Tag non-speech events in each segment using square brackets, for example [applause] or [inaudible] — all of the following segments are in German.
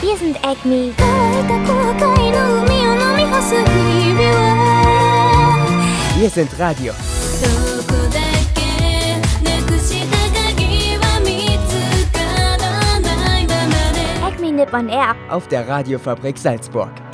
Wir sind Acme. Wir sind Radio. Acme Nippon Air. Auf der Radiofabrik Salzburg.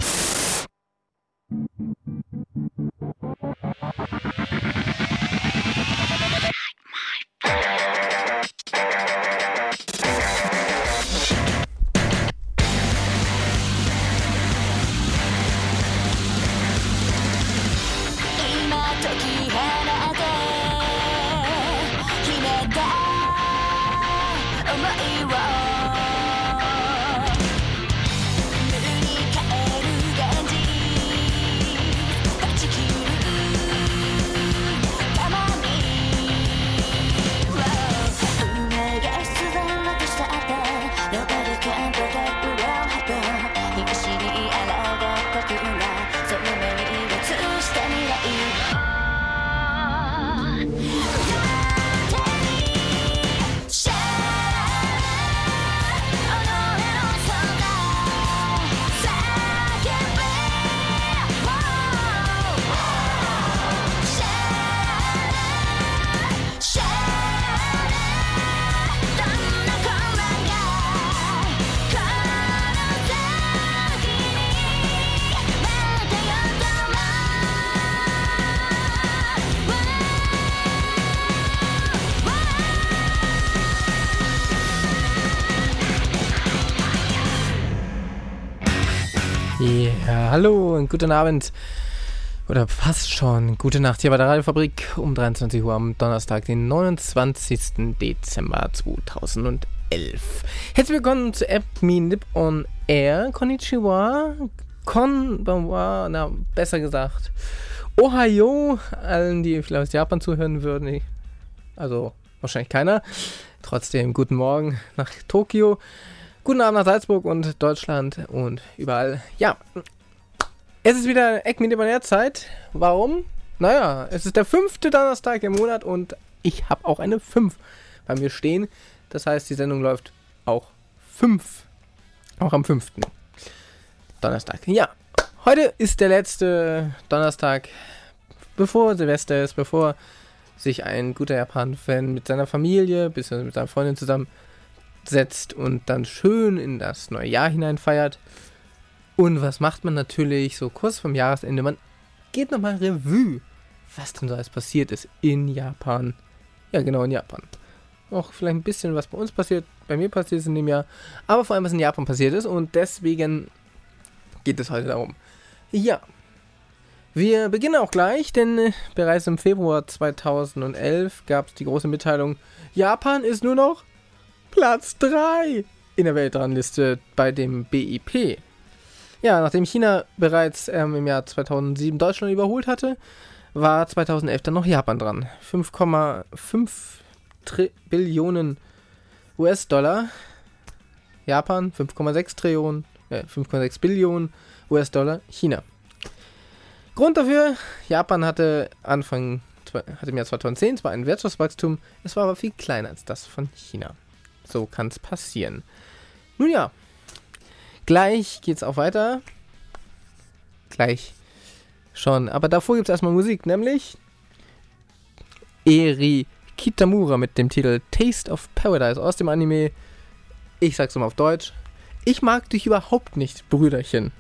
Guten Abend. Oder fast schon. Gute Nacht hier bei der Radiofabrik um 23 Uhr am Donnerstag, den 29. Dezember 2011. Herzlich willkommen zu App Me Nip on Air. Konnichiwa. Konbanwa. Na, besser gesagt. Ohio. Allen, die vielleicht aus Japan zuhören würden. Also wahrscheinlich keiner. Trotzdem guten Morgen nach Tokio. Guten Abend nach Salzburg und Deutschland und überall. Ja, es ist wieder Eck mit der Zeit. Warum? Naja, es ist der fünfte Donnerstag im Monat und ich habe auch eine 5 bei mir stehen. Das heißt, die Sendung läuft auch 5. Auch am fünften Donnerstag. Ja, heute ist der letzte Donnerstag, bevor Silvester ist, bevor sich ein guter Japan-Fan mit seiner Familie, bzw. mit seiner Freundin zusammen setzt und dann schön in das neue Jahr hinein feiert. Und was macht man natürlich so kurz vorm Jahresende? Man geht nochmal Revue, was denn so alles passiert ist in Japan. Ja, genau, in Japan. Auch vielleicht ein bisschen, was bei uns passiert, bei mir passiert ist in dem Jahr, aber vor allem, was in Japan passiert ist. Und deswegen geht es heute darum. Ja. Wir beginnen auch gleich, denn äh, bereits im Februar 2011 gab es die große Mitteilung, Japan ist nur noch Platz 3 in der Weltrangliste bei dem BIP. Ja, nachdem China bereits ähm, im Jahr 2007 Deutschland überholt hatte, war 2011 dann noch Japan dran. 5,5 Billionen US-Dollar. Japan 5,6 Trillionen, äh, 5,6 Billionen US-Dollar. China. Grund dafür, Japan hatte Anfang, hatte im Jahr 2010 zwar ein Wirtschaftswachstum, es war aber viel kleiner als das von China. So kann es passieren. Nun ja, gleich geht's auch weiter. Gleich schon. Aber davor gibt es erstmal Musik, nämlich Eri Kitamura mit dem Titel Taste of Paradise aus dem Anime. Ich sag's mal auf Deutsch. Ich mag dich überhaupt nicht, Brüderchen.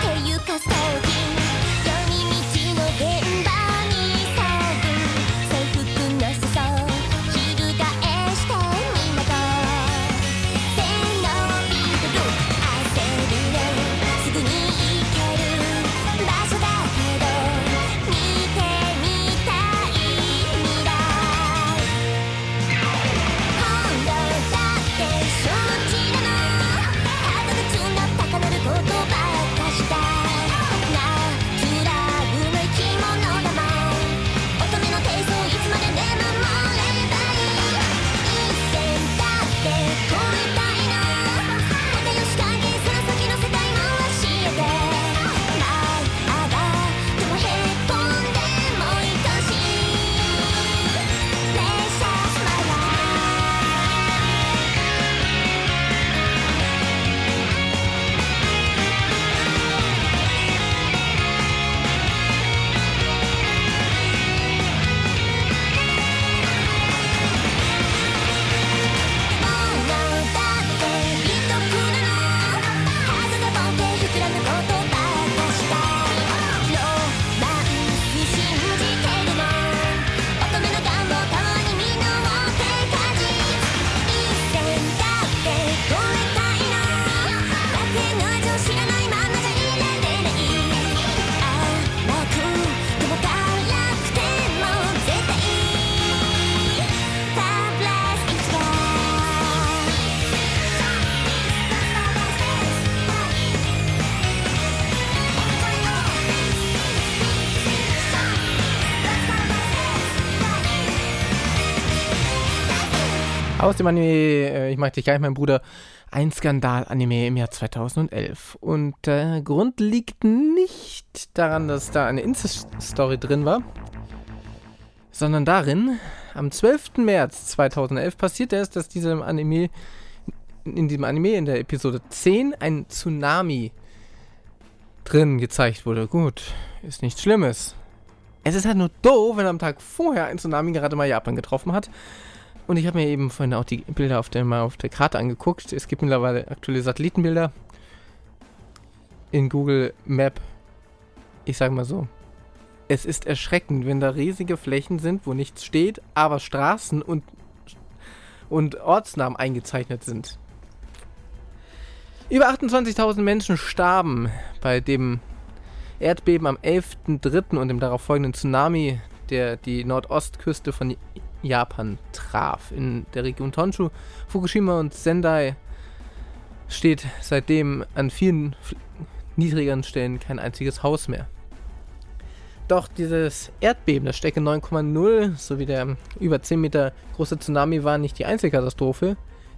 ていうか最近。闇道の現場 Aus dem Anime äh, Ich mag dich gleich, mein Bruder. Ein Skandal-Anime im Jahr 2011. Und der Grund liegt nicht daran, dass da eine Insta-Story drin war, sondern darin, am 12. März 2011 passierte es, dass diesem Anime, in diesem Anime in der Episode 10 ein Tsunami drin gezeigt wurde. Gut, ist nichts Schlimmes. Es ist halt nur doof, wenn am Tag vorher ein Tsunami gerade mal Japan getroffen hat. Und ich habe mir eben vorhin auch die Bilder auf der, mal auf der Karte angeguckt. Es gibt mittlerweile aktuelle Satellitenbilder in Google Map. Ich sage mal so. Es ist erschreckend, wenn da riesige Flächen sind, wo nichts steht, aber Straßen und, und Ortsnamen eingezeichnet sind. Über 28.000 Menschen starben bei dem Erdbeben am 11.03. und dem darauffolgenden Tsunami, der die Nordostküste von Japan traf. In der Region Tonshu, Fukushima und Sendai steht seitdem an vielen niedrigeren Stellen kein einziges Haus mehr. Doch dieses Erdbeben, das Stärke 9,0 sowie der über 10 Meter große Tsunami war nicht die einzige Katastrophe,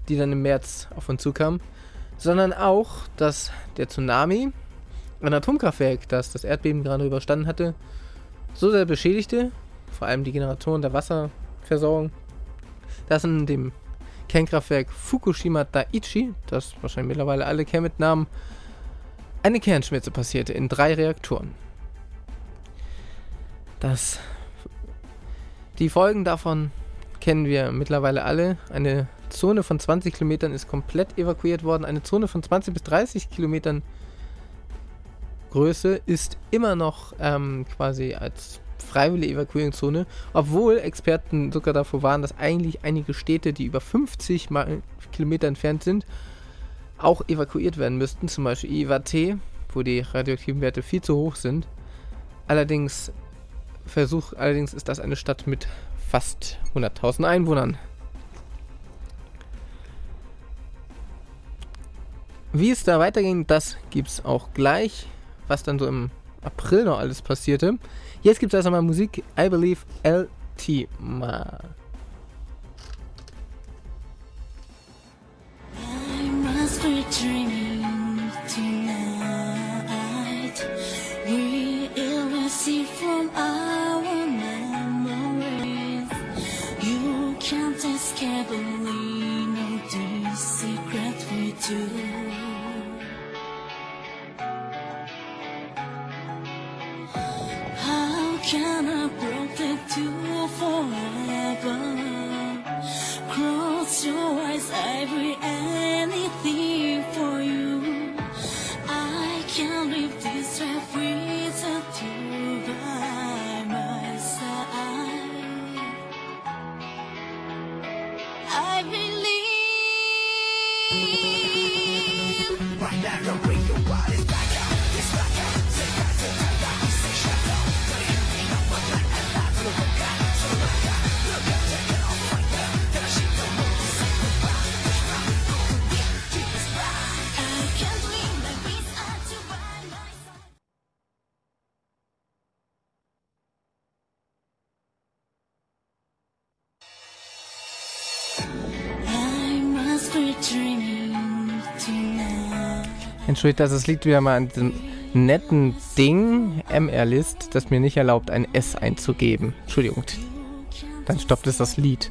die dann im März auf uns zukam, sondern auch, dass der Tsunami ein Atomkraftwerk, das das Erdbeben gerade überstanden hatte, so sehr beschädigte, vor allem die Generatoren der Wasser, Versorgung. Das in dem Kernkraftwerk Fukushima Daiichi, das wahrscheinlich mittlerweile alle kennen mit Namen, eine Kernschmelze passierte in drei Reaktoren. Das, die Folgen davon kennen wir mittlerweile alle. Eine Zone von 20 Kilometern ist komplett evakuiert worden. Eine Zone von 20 bis 30 Kilometern Größe ist immer noch ähm, quasi als freiwillige Evakuierungszone, obwohl Experten sogar davor waren, dass eigentlich einige Städte, die über 50 Kilometer entfernt sind, auch evakuiert werden müssten, zum Beispiel Iwate, wo die radioaktiven Werte viel zu hoch sind. Allerdings, Versuch, allerdings ist das eine Stadt mit fast 100.000 Einwohnern. Wie es da weiterging, das gibt es auch gleich, was dann so im April noch alles passierte. Jetzt gibt es erst einmal Musik. I Believe LT. Can't escape me, no secret we do. Can I protect you forever? Cross your eyes, I will anything Entschuldigt, dass es liegt wieder mal an diesem netten Ding, MR-List, das mir nicht erlaubt, ein S einzugeben. Entschuldigung. Dann stoppt es das Lied.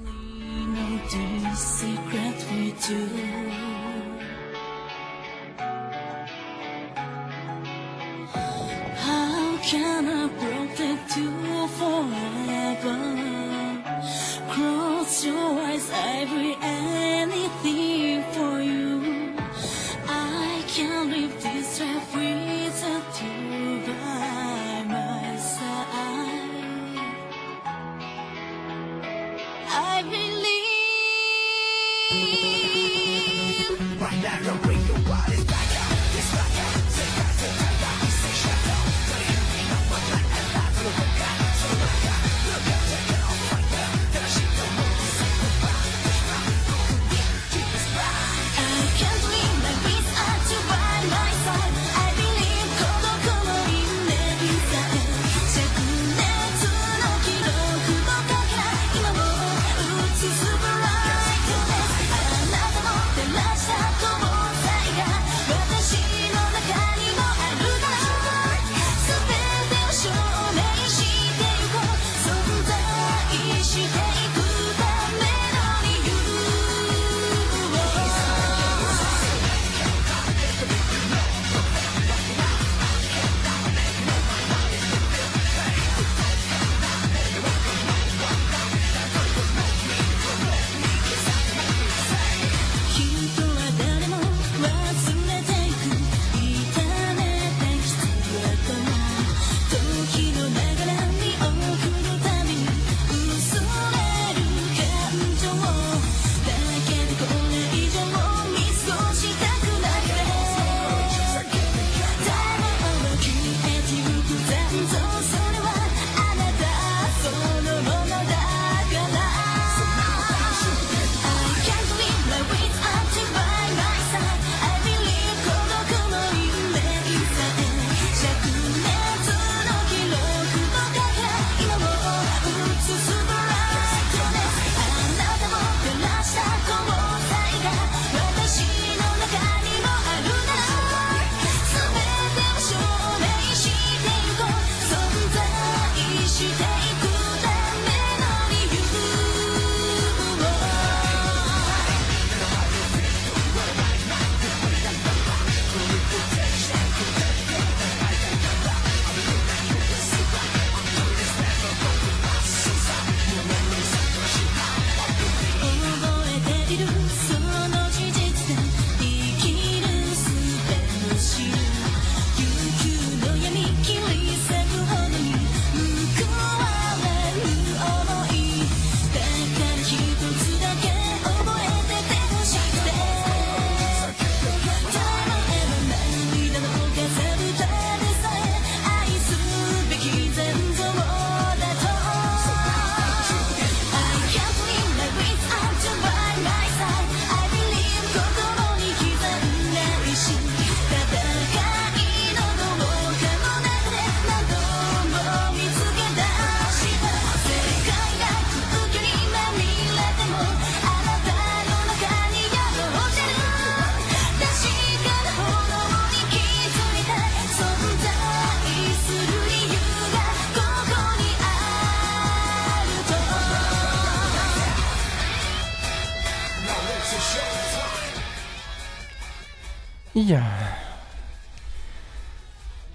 Ja.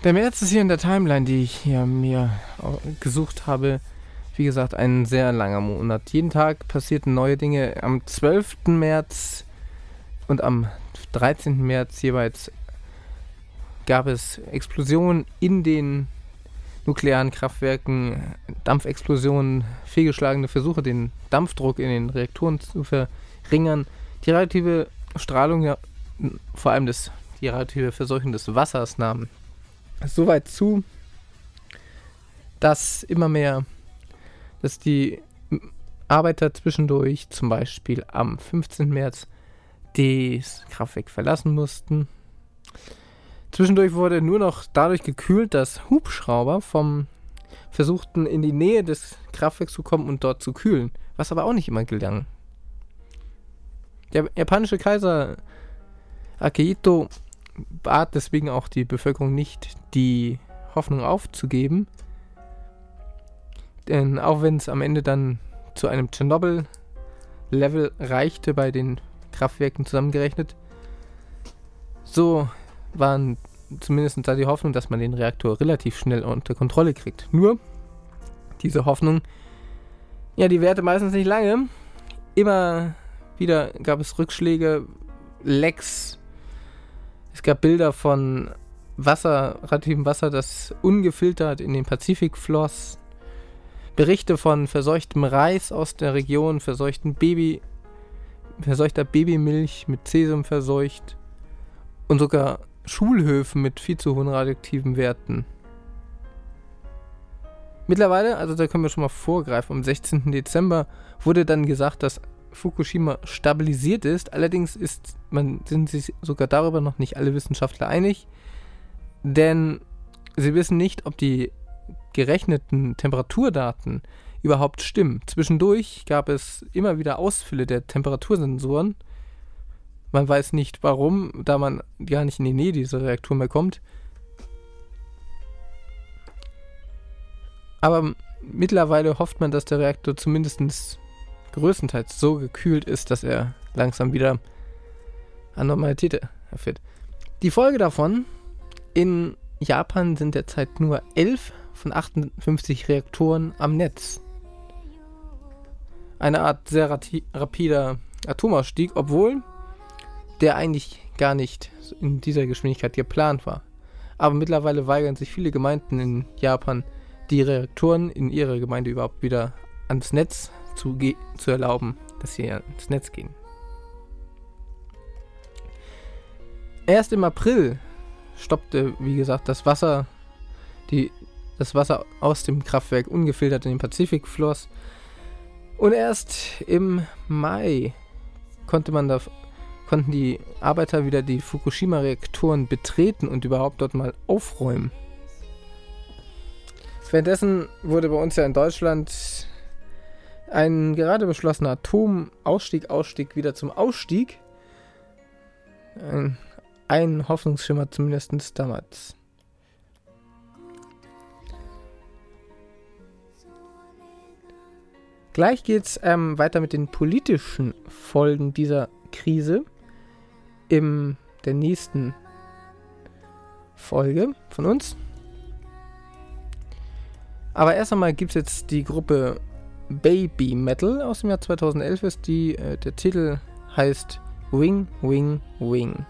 Der März ist hier in der Timeline, die ich hier mir gesucht habe. Wie gesagt, ein sehr langer Monat. Jeden Tag passierten neue Dinge. Am 12. März und am 13. März jeweils gab es Explosionen in den nuklearen Kraftwerken, Dampfexplosionen, fehlgeschlagene Versuche, den Dampfdruck in den Reaktoren zu verringern. Die relative Strahlung, ja, vor allem das, die relative Verseuchung des Wassers nahm so weit zu, dass immer mehr, dass die Arbeiter zwischendurch zum Beispiel am 15. März das Kraftwerk verlassen mussten. Zwischendurch wurde nur noch dadurch gekühlt, dass Hubschrauber vom versuchten in die Nähe des Kraftwerks zu kommen und dort zu kühlen, was aber auch nicht immer gelang. Der japanische Kaiser Akihito bat deswegen auch die Bevölkerung nicht, die Hoffnung aufzugeben. Denn auch wenn es am Ende dann zu einem Tschernobyl-Level reichte bei den Kraftwerken zusammengerechnet, so waren zumindest da die Hoffnung, dass man den Reaktor relativ schnell unter Kontrolle kriegt. Nur, diese Hoffnung, ja, die währte meistens nicht lange. Immer wieder gab es Rückschläge, Lecks, es gab Bilder von Wasser, radioaktivem Wasser, das ungefiltert in den Pazifik floss. Berichte von verseuchtem Reis aus der Region, verseuchten Baby, verseuchter Babymilch mit Cäsium verseucht und sogar Schulhöfen mit viel zu hohen radioaktiven Werten. Mittlerweile, also da können wir schon mal vorgreifen, am 16. Dezember wurde dann gesagt, dass Fukushima stabilisiert ist. Allerdings ist man, sind sich sogar darüber noch nicht alle Wissenschaftler einig, denn sie wissen nicht, ob die gerechneten Temperaturdaten überhaupt stimmen. Zwischendurch gab es immer wieder Ausfälle der Temperatursensoren. Man weiß nicht warum, da man gar nicht in die Nähe dieser Reaktor mehr kommt. Aber mittlerweile hofft man, dass der Reaktor zumindest größtenteils so gekühlt ist, dass er langsam wieder an Normalität erfährt. Die Folge davon, in Japan sind derzeit nur 11 von 58 Reaktoren am Netz. Eine Art sehr rapider Atomausstieg, obwohl der eigentlich gar nicht in dieser Geschwindigkeit geplant war. Aber mittlerweile weigern sich viele Gemeinden in Japan, die Reaktoren in ihrer Gemeinde überhaupt wieder ans Netz zu, zu erlauben, dass sie ins Netz gehen. Erst im April stoppte, wie gesagt, das Wasser, die, das Wasser aus dem Kraftwerk ungefiltert in den Pazifik floss. Und erst im Mai konnte man da, konnten die Arbeiter wieder die Fukushima-Reaktoren betreten und überhaupt dort mal aufräumen. Währenddessen wurde bei uns ja in Deutschland ein gerade beschlossener Atomausstieg, Ausstieg wieder zum Ausstieg. Ein, Hoffnungsschimmer zumindest damals. Gleich geht's ähm, weiter mit den politischen Folgen dieser Krise in der nächsten Folge von uns. Aber erst einmal gibt es jetzt die Gruppe Baby Metal aus dem Jahr 2011 ist die. Äh, der Titel heißt Wing, Wing, Wing.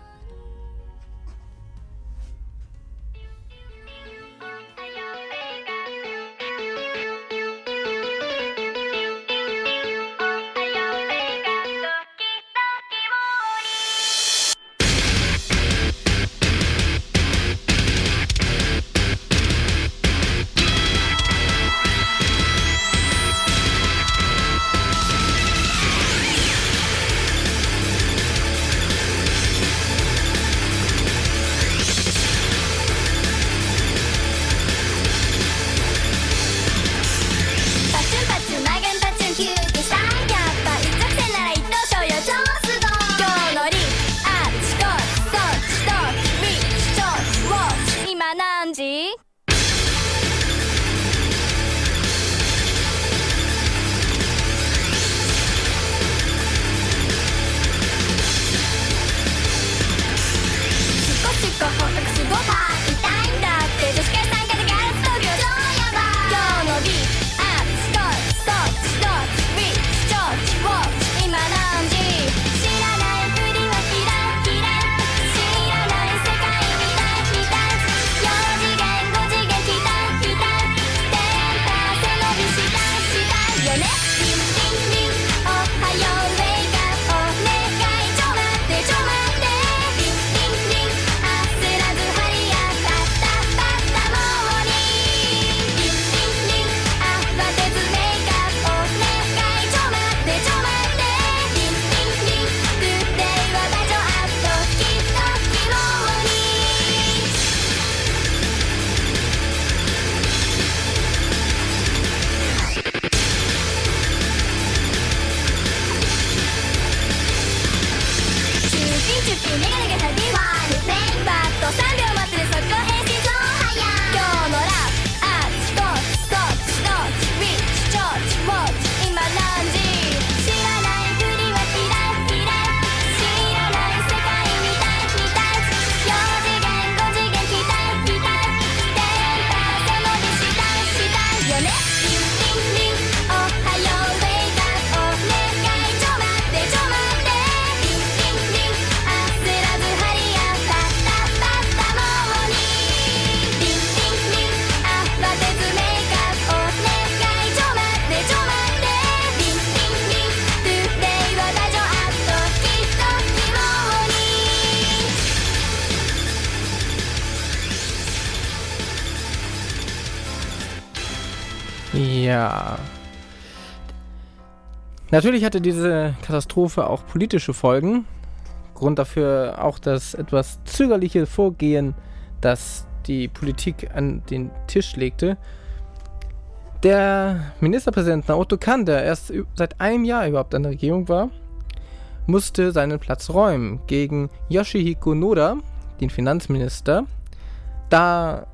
Natürlich hatte diese Katastrophe auch politische Folgen. Grund dafür auch das etwas zögerliche Vorgehen, das die Politik an den Tisch legte. Der Ministerpräsident Naoto Kan, der erst seit einem Jahr überhaupt an der Regierung war, musste seinen Platz räumen gegen Yoshihiko Noda, den Finanzminister, da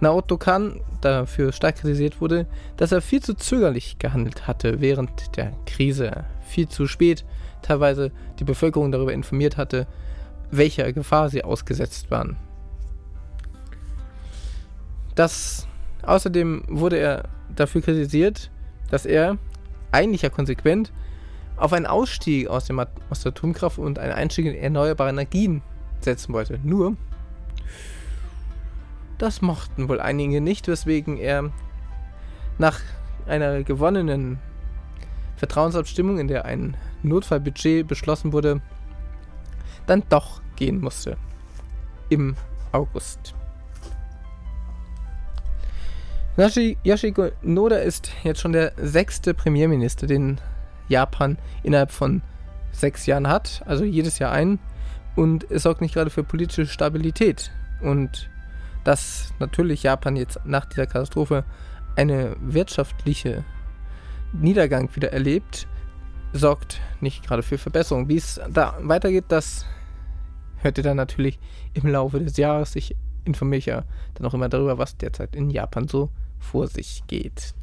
Naoto Kan dafür stark kritisiert wurde, dass er viel zu zögerlich gehandelt hatte während der Krise, viel zu spät teilweise die Bevölkerung darüber informiert hatte, welcher Gefahr sie ausgesetzt waren. Das außerdem wurde er dafür kritisiert, dass er eigentlich ja konsequent auf einen Ausstieg aus, dem, aus der Atomkraft und einen Einstieg in erneuerbare Energien setzen wollte. Nur, das mochten wohl einige nicht, weswegen er nach einer gewonnenen Vertrauensabstimmung, in der ein Notfallbudget beschlossen wurde, dann doch gehen musste. Im August. Yoshiko Noda ist jetzt schon der sechste Premierminister, den Japan innerhalb von sechs Jahren hat, also jedes Jahr ein. Und es sorgt nicht gerade für politische Stabilität. Und dass natürlich Japan jetzt nach dieser Katastrophe eine wirtschaftliche Niedergang wieder erlebt, sorgt nicht gerade für Verbesserung. Wie es da weitergeht, das hört ihr dann natürlich im Laufe des Jahres. Ich informiere ja dann auch immer darüber, was derzeit in Japan so vor sich geht.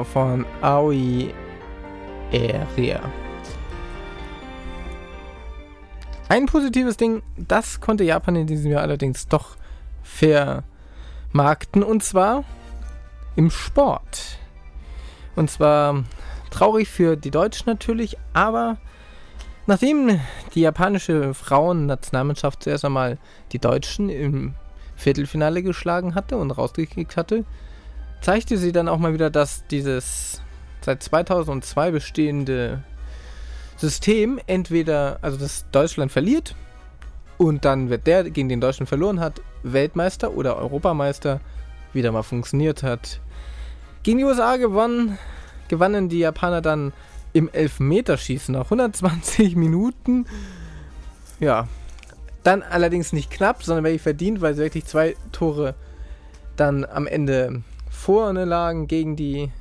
Von Aoi Eria. Ein positives Ding, das konnte Japan in diesem Jahr allerdings doch vermarkten und zwar im Sport. Und zwar traurig für die Deutschen natürlich, aber nachdem die japanische Frauennationalmannschaft zuerst einmal die Deutschen im Viertelfinale geschlagen hatte und rausgekickt hatte, zeigte sie dann auch mal wieder, dass dieses seit 2002 bestehende System entweder, also dass Deutschland verliert und dann wird der, gegen den Deutschland verloren hat, Weltmeister oder Europameister, wieder mal funktioniert hat. Gegen die USA gewonnen, gewannen die Japaner dann im Elfmeterschießen nach 120 [laughs] Minuten. Ja, dann allerdings nicht knapp, sondern wirklich verdient, weil sie wirklich zwei Tore dann am Ende vorne lagen gegen die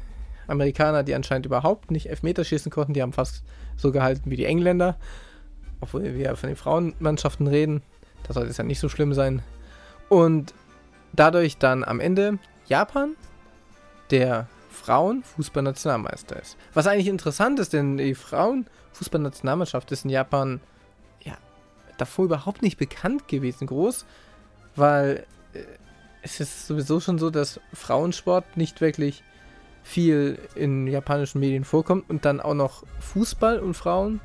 Amerikaner, die anscheinend überhaupt nicht Elfmeter schießen konnten. Die haben fast so gehalten wie die Engländer. Obwohl wir von den Frauenmannschaften reden. Da sollte es ja nicht so schlimm sein. Und dadurch dann am Ende Japan, der Frauenfußballnationalmeister ist. Was eigentlich interessant ist, denn die Frauenfußballnationalmannschaft ist in Japan ja davor überhaupt nicht bekannt gewesen, groß, weil äh, es ist sowieso schon so, dass Frauensport nicht wirklich viel in japanischen Medien vorkommt und dann auch noch Fußball und Frauen.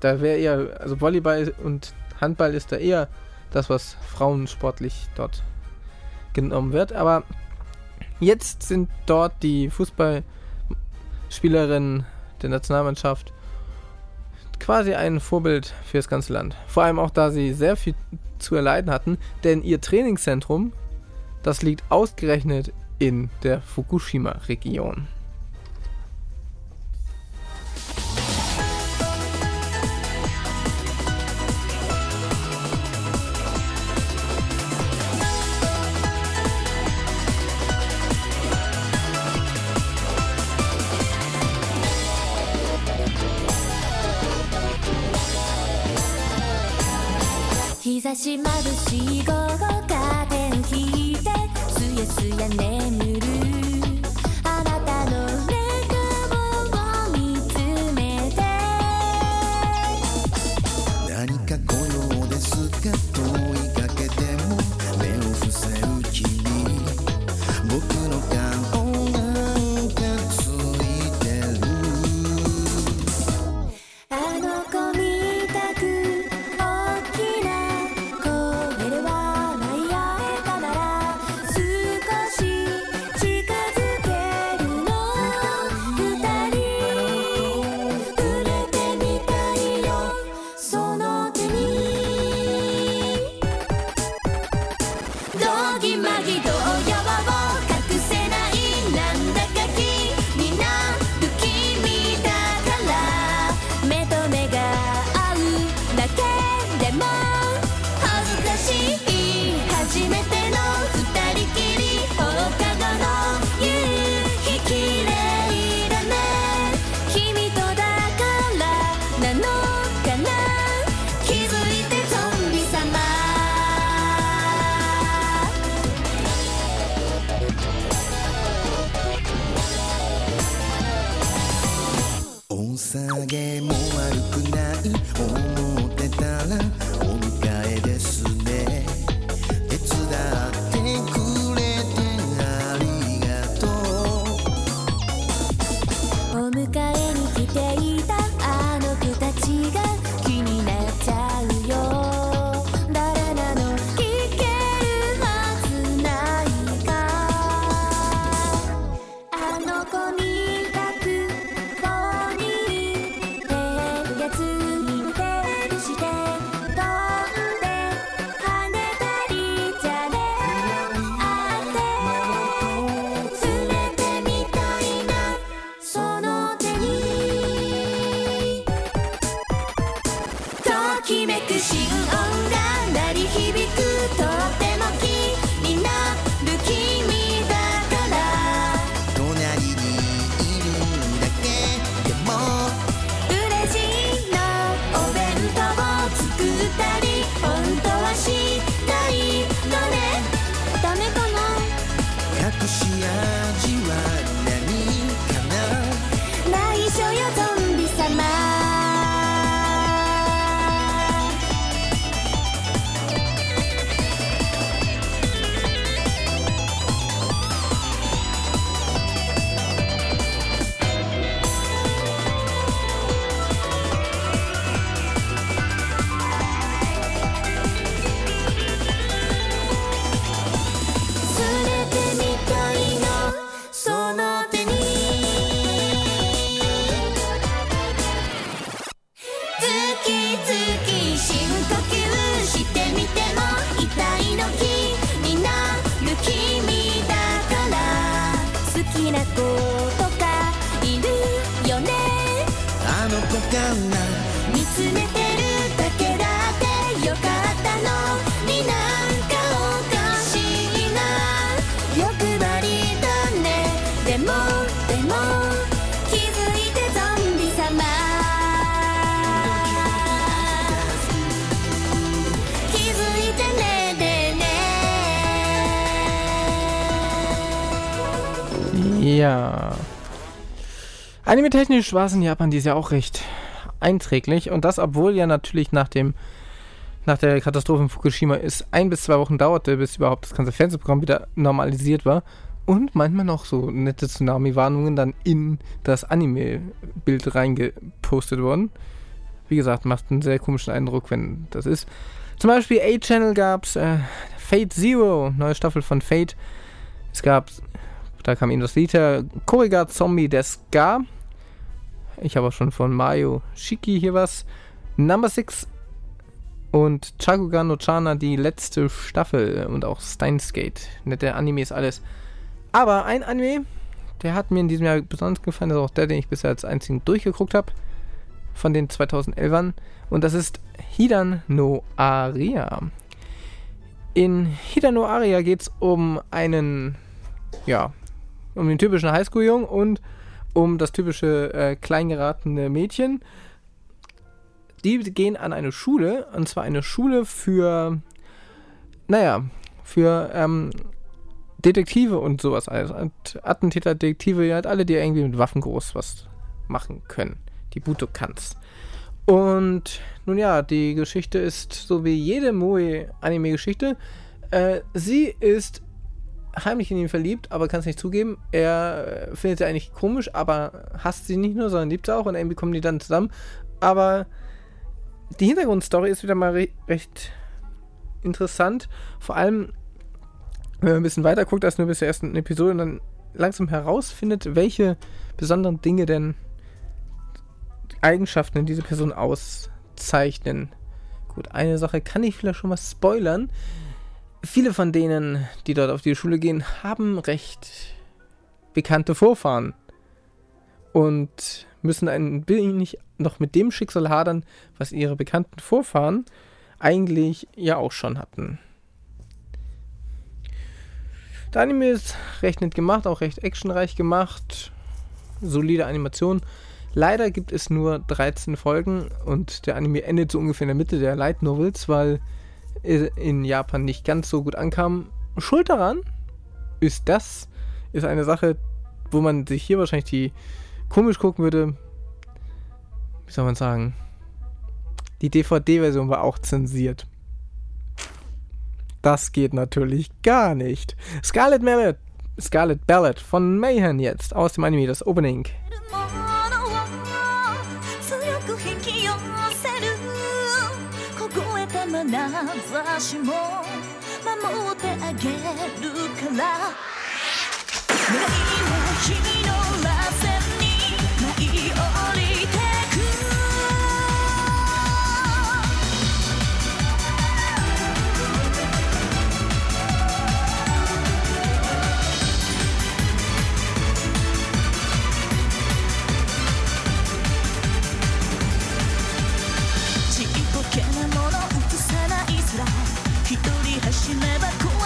Da wäre eher, also Volleyball und Handball ist da eher das, was frauensportlich dort genommen wird. Aber jetzt sind dort die Fußballspielerinnen der Nationalmannschaft quasi ein Vorbild für das ganze Land. Vor allem auch, da sie sehr viel zu erleiden hatten, denn ihr Trainingszentrum, das liegt ausgerechnet in der Fukushima-Region. まる again. Anime-technisch war es in Japan dieses Jahr auch recht einträglich. Und das, obwohl ja natürlich nach dem nach der Katastrophe in Fukushima es ein bis zwei Wochen dauerte, bis überhaupt das ganze Fernsehprogramm wieder normalisiert war. Und manchmal noch so nette Tsunami-Warnungen dann in das Anime-Bild reingepostet wurden. Wie gesagt, macht einen sehr komischen Eindruck, wenn das ist. Zum Beispiel A-Channel gab es äh, Fate Zero, neue Staffel von Fate. Es gab, da kam eben das Lied her, Korriga Zombie des Ska. Ich habe auch schon von Mario Shiki hier was. Number 6 und Chakugan no Chana die letzte Staffel und auch Steins Gate. Nette Animes alles. Aber ein Anime, der hat mir in diesem Jahr besonders gefallen, das ist auch der, den ich bisher als einzigen durchgeguckt habe. Von den 2011ern. Und das ist Hidan no Aria. In Hidan no Aria geht es um einen, ja, um den typischen Highschool-Jungen und um das typische äh, kleingeratene Mädchen. Die gehen an eine Schule, und zwar eine Schule für, naja, für ähm, Detektive und sowas. Und Attentäter, Detektive, ja, halt alle, die irgendwie mit Waffen groß was machen können. Die Butokans. Und nun ja, die Geschichte ist so wie jede Moe-Anime-Geschichte. Äh, sie ist heimlich in ihn verliebt, aber kann es nicht zugeben. Er äh, findet sie eigentlich komisch, aber hasst sie nicht nur, sondern liebt sie auch und irgendwie kommen die dann zusammen. Aber die Hintergrundstory ist wieder mal re recht interessant. Vor allem, wenn man ein bisschen weiter guckt, als nur bis zur ersten Episode und dann langsam herausfindet, welche besonderen Dinge denn Eigenschaften in diese Person auszeichnen. Gut, eine Sache kann ich vielleicht schon mal spoilern. Viele von denen, die dort auf die Schule gehen, haben recht bekannte Vorfahren und müssen ein wenig noch mit dem Schicksal hadern, was ihre bekannten Vorfahren eigentlich ja auch schon hatten. Der Anime ist recht nett gemacht, auch recht actionreich gemacht, solide Animation. Leider gibt es nur 13 Folgen und der Anime endet so ungefähr in der Mitte der Light Novels, weil in Japan nicht ganz so gut ankam. Schuld daran ist das, ist eine Sache, wo man sich hier wahrscheinlich die komisch gucken würde. Wie soll man sagen? Die DVD-Version war auch zensiert. Das geht natürlich gar nicht. Scarlet Mallet, Scarlet Ballad von Mayhem jetzt aus dem Anime, das Opening. なざしも守ってあげるから。未来の 一人走れば怖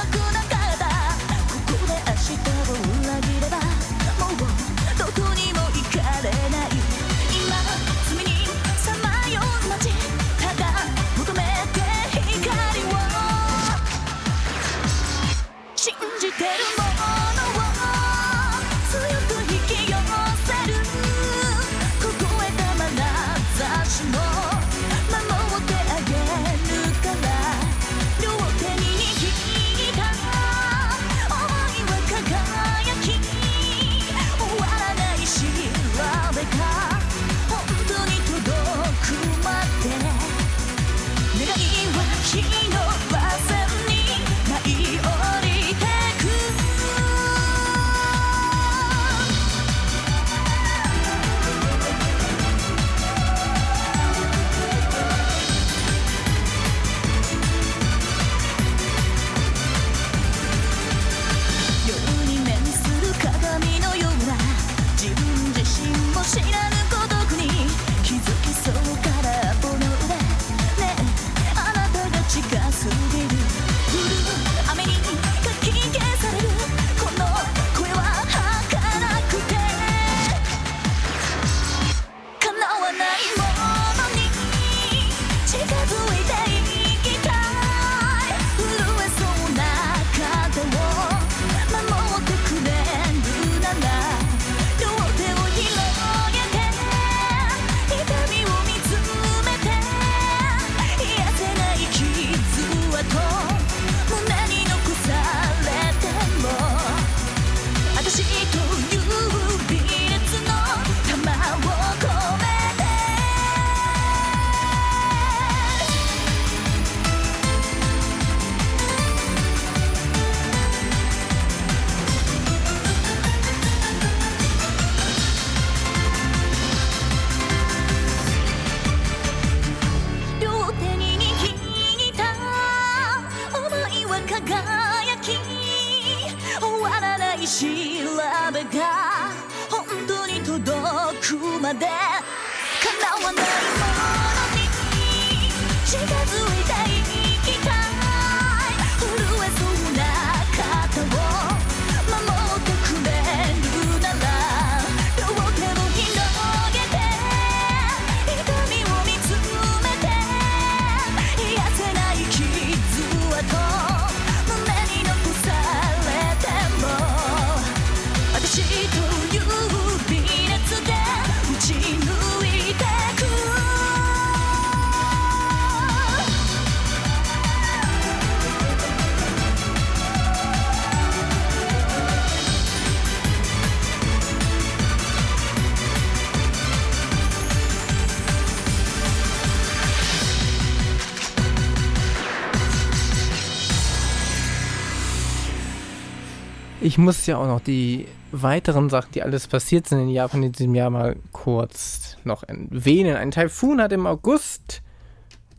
Ich muss ja auch noch die weiteren Sachen, die alles passiert sind in Japan in diesem Jahr, mal kurz noch erwähnen. Ein Taifun hat im August,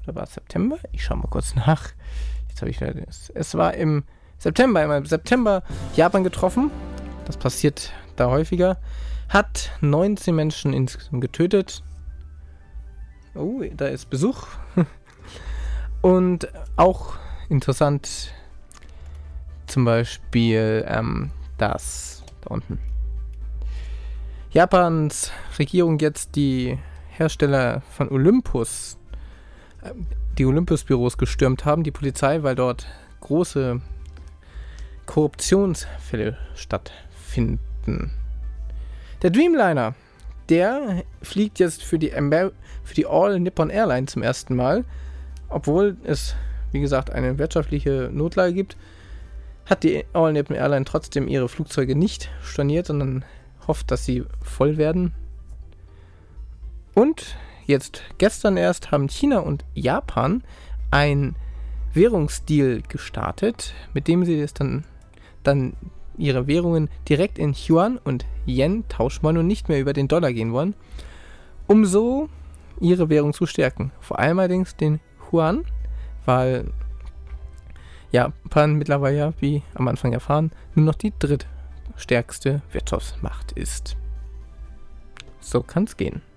oder war es September? Ich schaue mal kurz nach. Jetzt habe ich das. Es war im September, im September Japan getroffen. Das passiert da häufiger. Hat 19 Menschen insgesamt getötet. Oh, da ist Besuch. [laughs] Und auch interessant, zum Beispiel ähm, das da unten. Japans Regierung jetzt die Hersteller von Olympus, äh, die Olympus-Büros gestürmt haben, die Polizei, weil dort große Korruptionsfälle stattfinden. Der Dreamliner, der fliegt jetzt für die, Amer für die All Nippon Airline zum ersten Mal, obwohl es, wie gesagt, eine wirtschaftliche Notlage gibt hat die All Nippon Airline trotzdem ihre Flugzeuge nicht storniert, sondern hofft, dass sie voll werden. Und jetzt gestern erst haben China und Japan ein Währungsdeal gestartet, mit dem sie es dann, dann ihre Währungen direkt in Yuan und Yen tauschen wollen und nicht mehr über den Dollar gehen wollen, um so ihre Währung zu stärken. Vor allem allerdings den Yuan, weil Japan mittlerweile ja, wie am Anfang erfahren, nur noch die drittstärkste Wirtschaftsmacht ist. So kann's gehen.「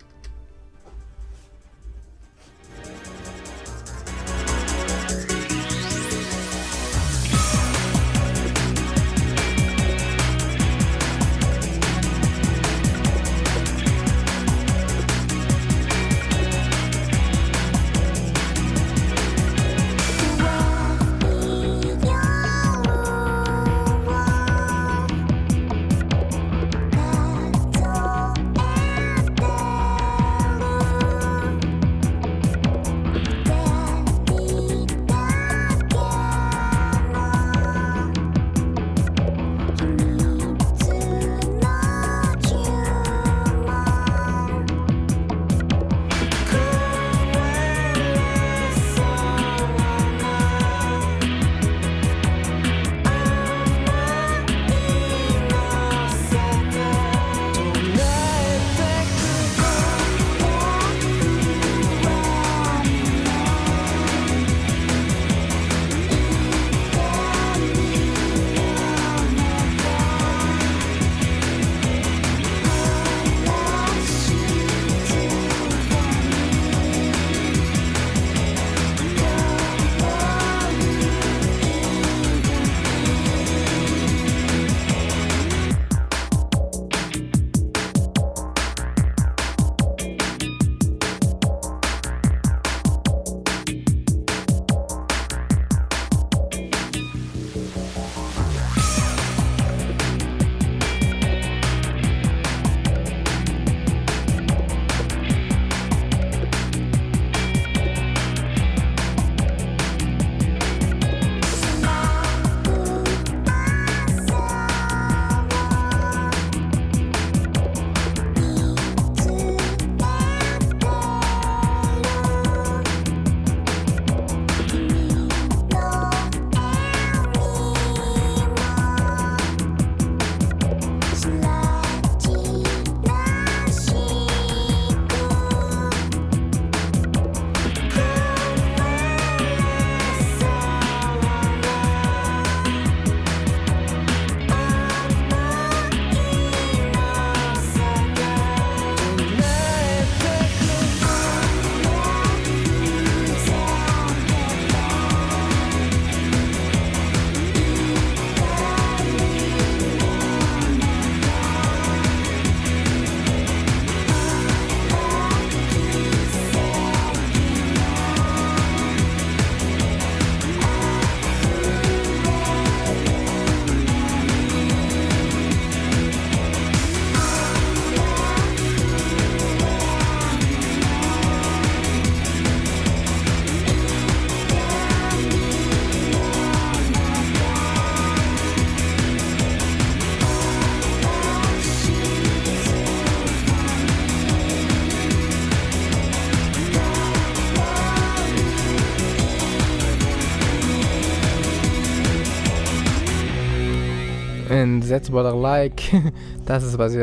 That's What I Like. [laughs] Das ist, was ich,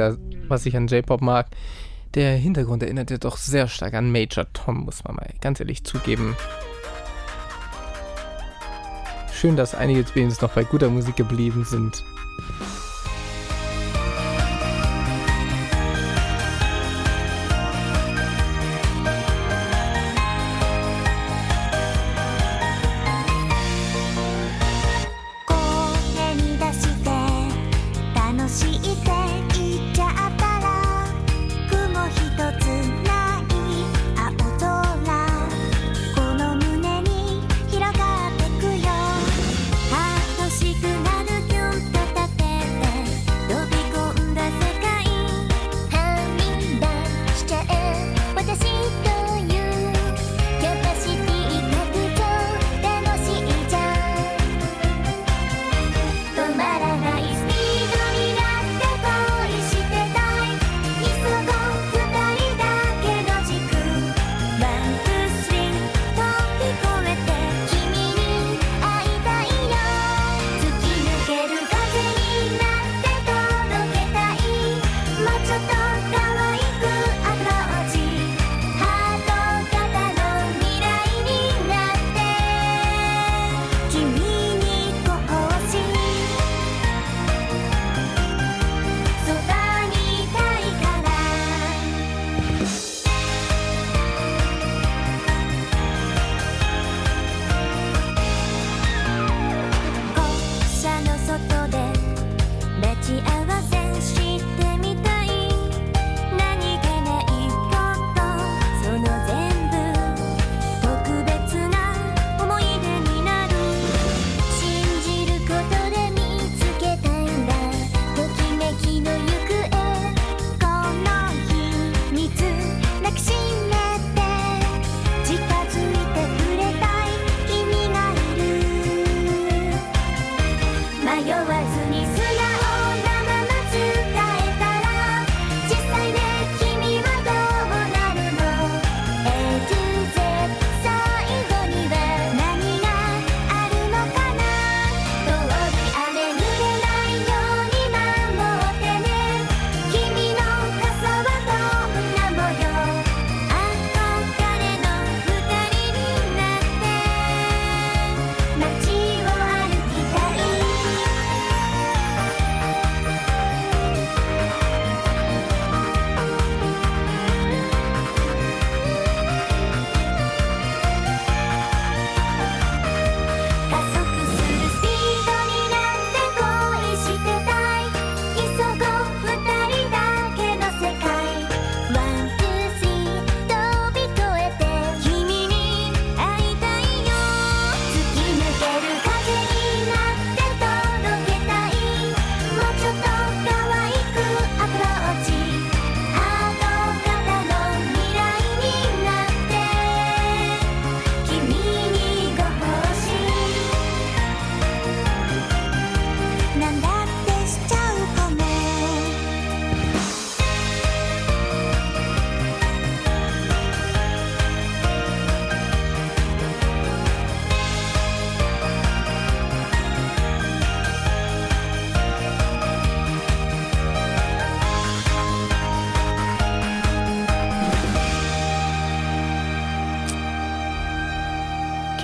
was ich an J-Pop mag. Der Hintergrund erinnert ja doch sehr stark an Major Tom, muss man mal ganz ehrlich zugeben. Schön, dass einige wenigstens noch bei guter Musik geblieben sind.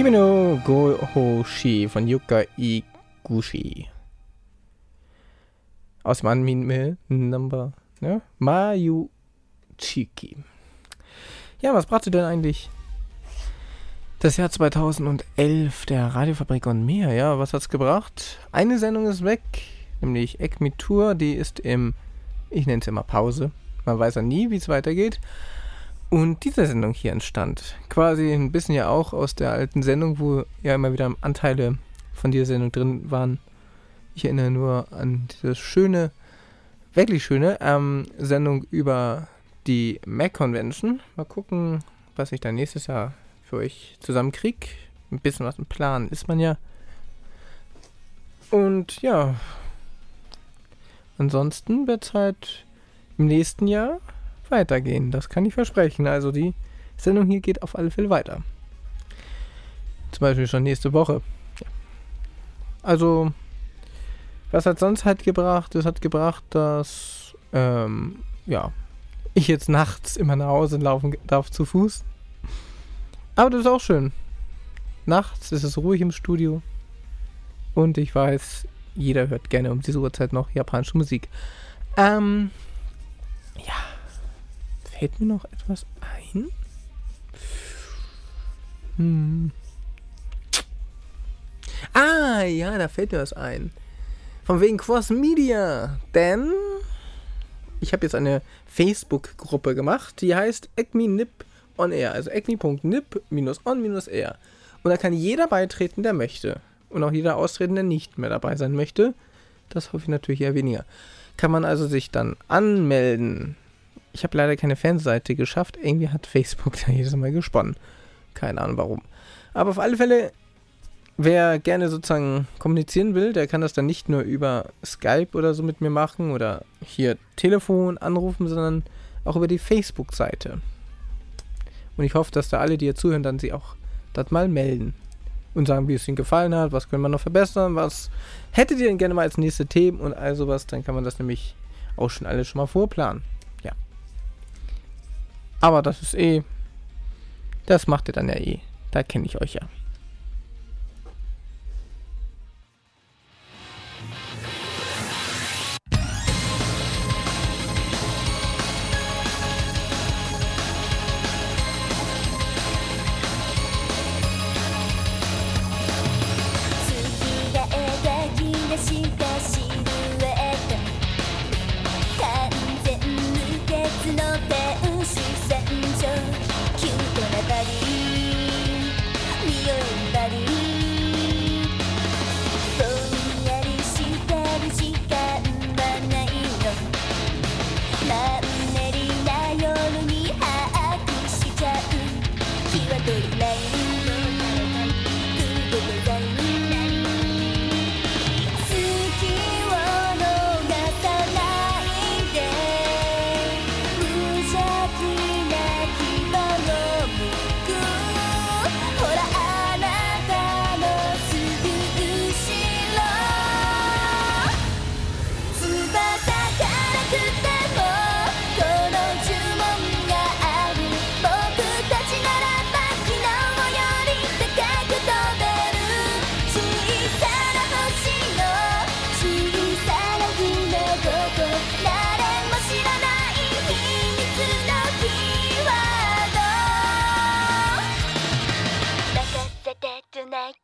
Kimi no Go Hoshi von Yuka Iguchi. Aus dem Anime Number ne? Mayuchiki. Ja, was brachte denn eigentlich das Jahr 2011 der Radiofabrik und mehr? Ja, was hat's gebracht? Eine Sendung ist weg, nämlich Acme Tour, die ist im, ich nenne es immer Pause. Man weiß ja nie, wie es weitergeht. Und diese Sendung hier entstand quasi ein bisschen ja auch aus der alten Sendung, wo ja immer wieder Anteile von dieser Sendung drin waren. Ich erinnere nur an diese schöne, wirklich schöne ähm, Sendung über die Mac Convention. Mal gucken, was ich dann nächstes Jahr für euch zusammenkriege. Ein bisschen was im Plan ist man ja. Und ja, ansonsten wird es halt im nächsten Jahr weitergehen. Das kann ich versprechen. Also die Sendung hier geht auf alle Fälle weiter. Zum Beispiel schon nächste Woche. Ja. Also Was hat sonst halt gebracht? Es hat gebracht, dass, ähm, ja, ich jetzt nachts immer nach Hause laufen darf zu Fuß. Aber das ist auch schön. Nachts ist es ruhig im Studio. Und ich weiß, jeder hört gerne um diese Uhrzeit noch japanische Musik. Ähm, ja. Fällt mir noch etwas ein? Hm. Ah, ja, da fällt mir was ein. Von wegen Cross Media. Denn ich habe jetzt eine Facebook-Gruppe gemacht, die heißt Acme Nip on Air. Also acme.nip-on-air. Und da kann jeder beitreten, der möchte. Und auch jeder austreten, der nicht mehr dabei sein möchte. Das hoffe ich natürlich eher weniger. Kann man also sich dann anmelden. Ich habe leider keine Fanseite geschafft. Irgendwie hat Facebook [laughs] da jedes Mal gesponnen. Keine Ahnung warum. Aber auf alle Fälle, wer gerne sozusagen kommunizieren will, der kann das dann nicht nur über Skype oder so mit mir machen oder hier Telefon anrufen, sondern auch über die Facebook-Seite. Und ich hoffe, dass da alle, die hier zuhören, dann sie auch dort mal melden und sagen, wie es ihnen gefallen hat, was können wir noch verbessern, was hättet ihr denn gerne mal als nächste Themen und all sowas, dann kann man das nämlich auch schon alles schon mal vorplanen. Aber das ist eh, das macht ihr dann ja eh. Da kenne ich euch ja.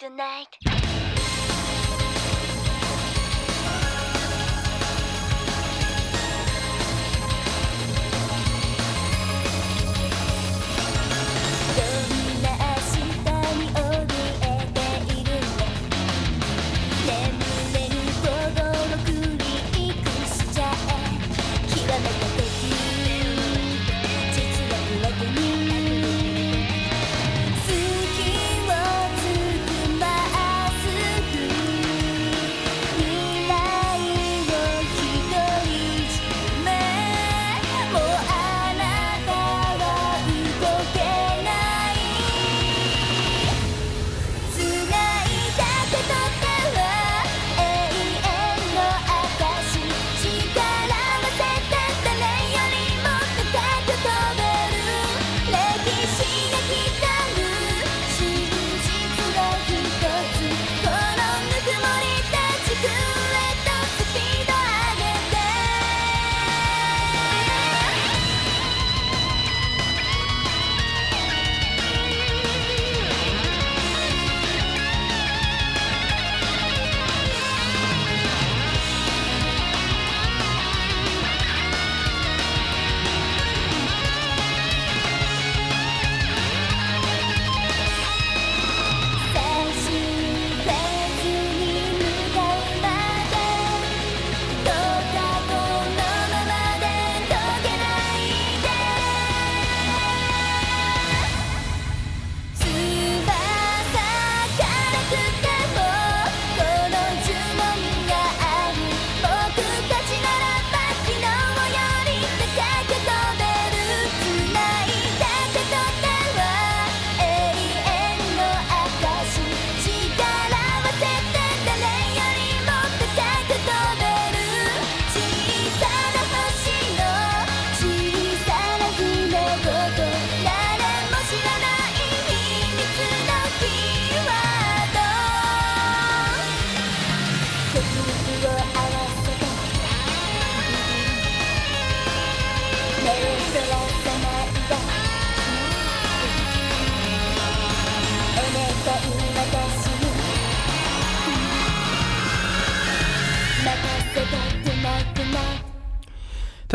Tonight. night.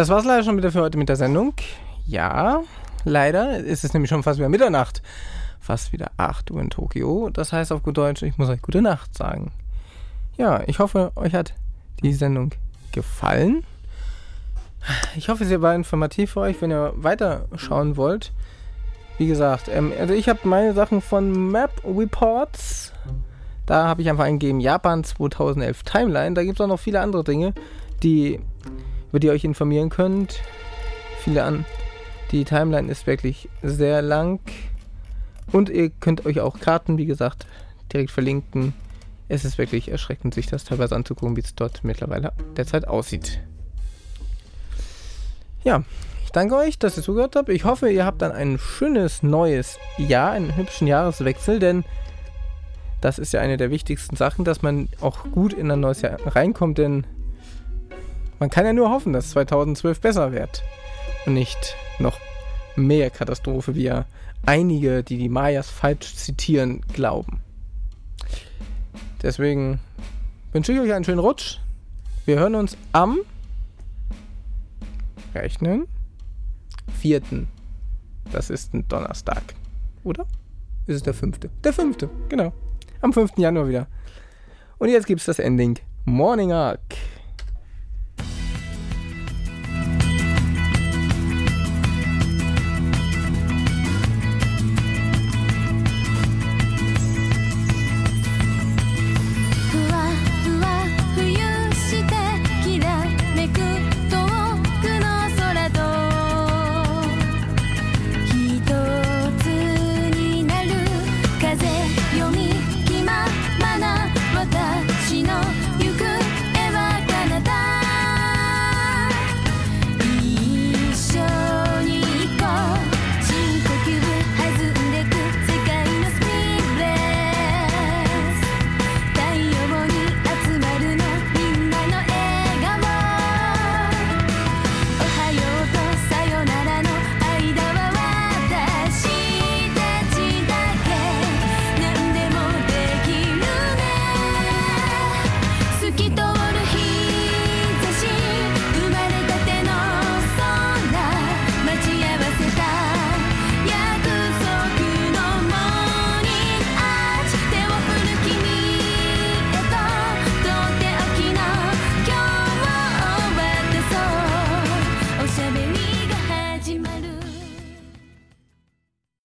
Das war's leider schon wieder für heute mit der Sendung. Ja, leider. Es ist nämlich schon fast wieder Mitternacht. Fast wieder 8 Uhr in Tokio. Das heißt auf gut Deutsch, ich muss euch gute Nacht sagen. Ja, ich hoffe, euch hat die Sendung gefallen. Ich hoffe, sie war informativ für euch, wenn ihr weiterschauen wollt. Wie gesagt, ähm, also ich habe meine Sachen von Map Reports. Da habe ich einfach eingegeben Japan 2011 Timeline. Da gibt es auch noch viele andere Dinge, die, über die ihr euch informieren könnt. Viele an. Die Timeline ist wirklich sehr lang. Und ihr könnt euch auch Karten, wie gesagt, direkt verlinken. Es ist wirklich erschreckend, sich das teilweise anzugucken, wie es dort mittlerweile derzeit aussieht. Ja, ich danke euch, dass ihr zugehört habt. Ich hoffe, ihr habt dann ein schönes neues Jahr, einen hübschen Jahreswechsel, denn das ist ja eine der wichtigsten Sachen, dass man auch gut in ein neues Jahr reinkommt, denn man kann ja nur hoffen, dass 2012 besser wird und nicht noch mehr Katastrophe, wie ja einige, die die Mayas falsch zitieren, glauben. Deswegen wünsche ich euch einen schönen Rutsch. Wir hören uns am Rechnen. Vierten. Das ist ein Donnerstag. Oder? Ist es der fünfte? Der fünfte, genau. Am 5. Januar wieder. Und jetzt gibt es das Ending Morning Arc.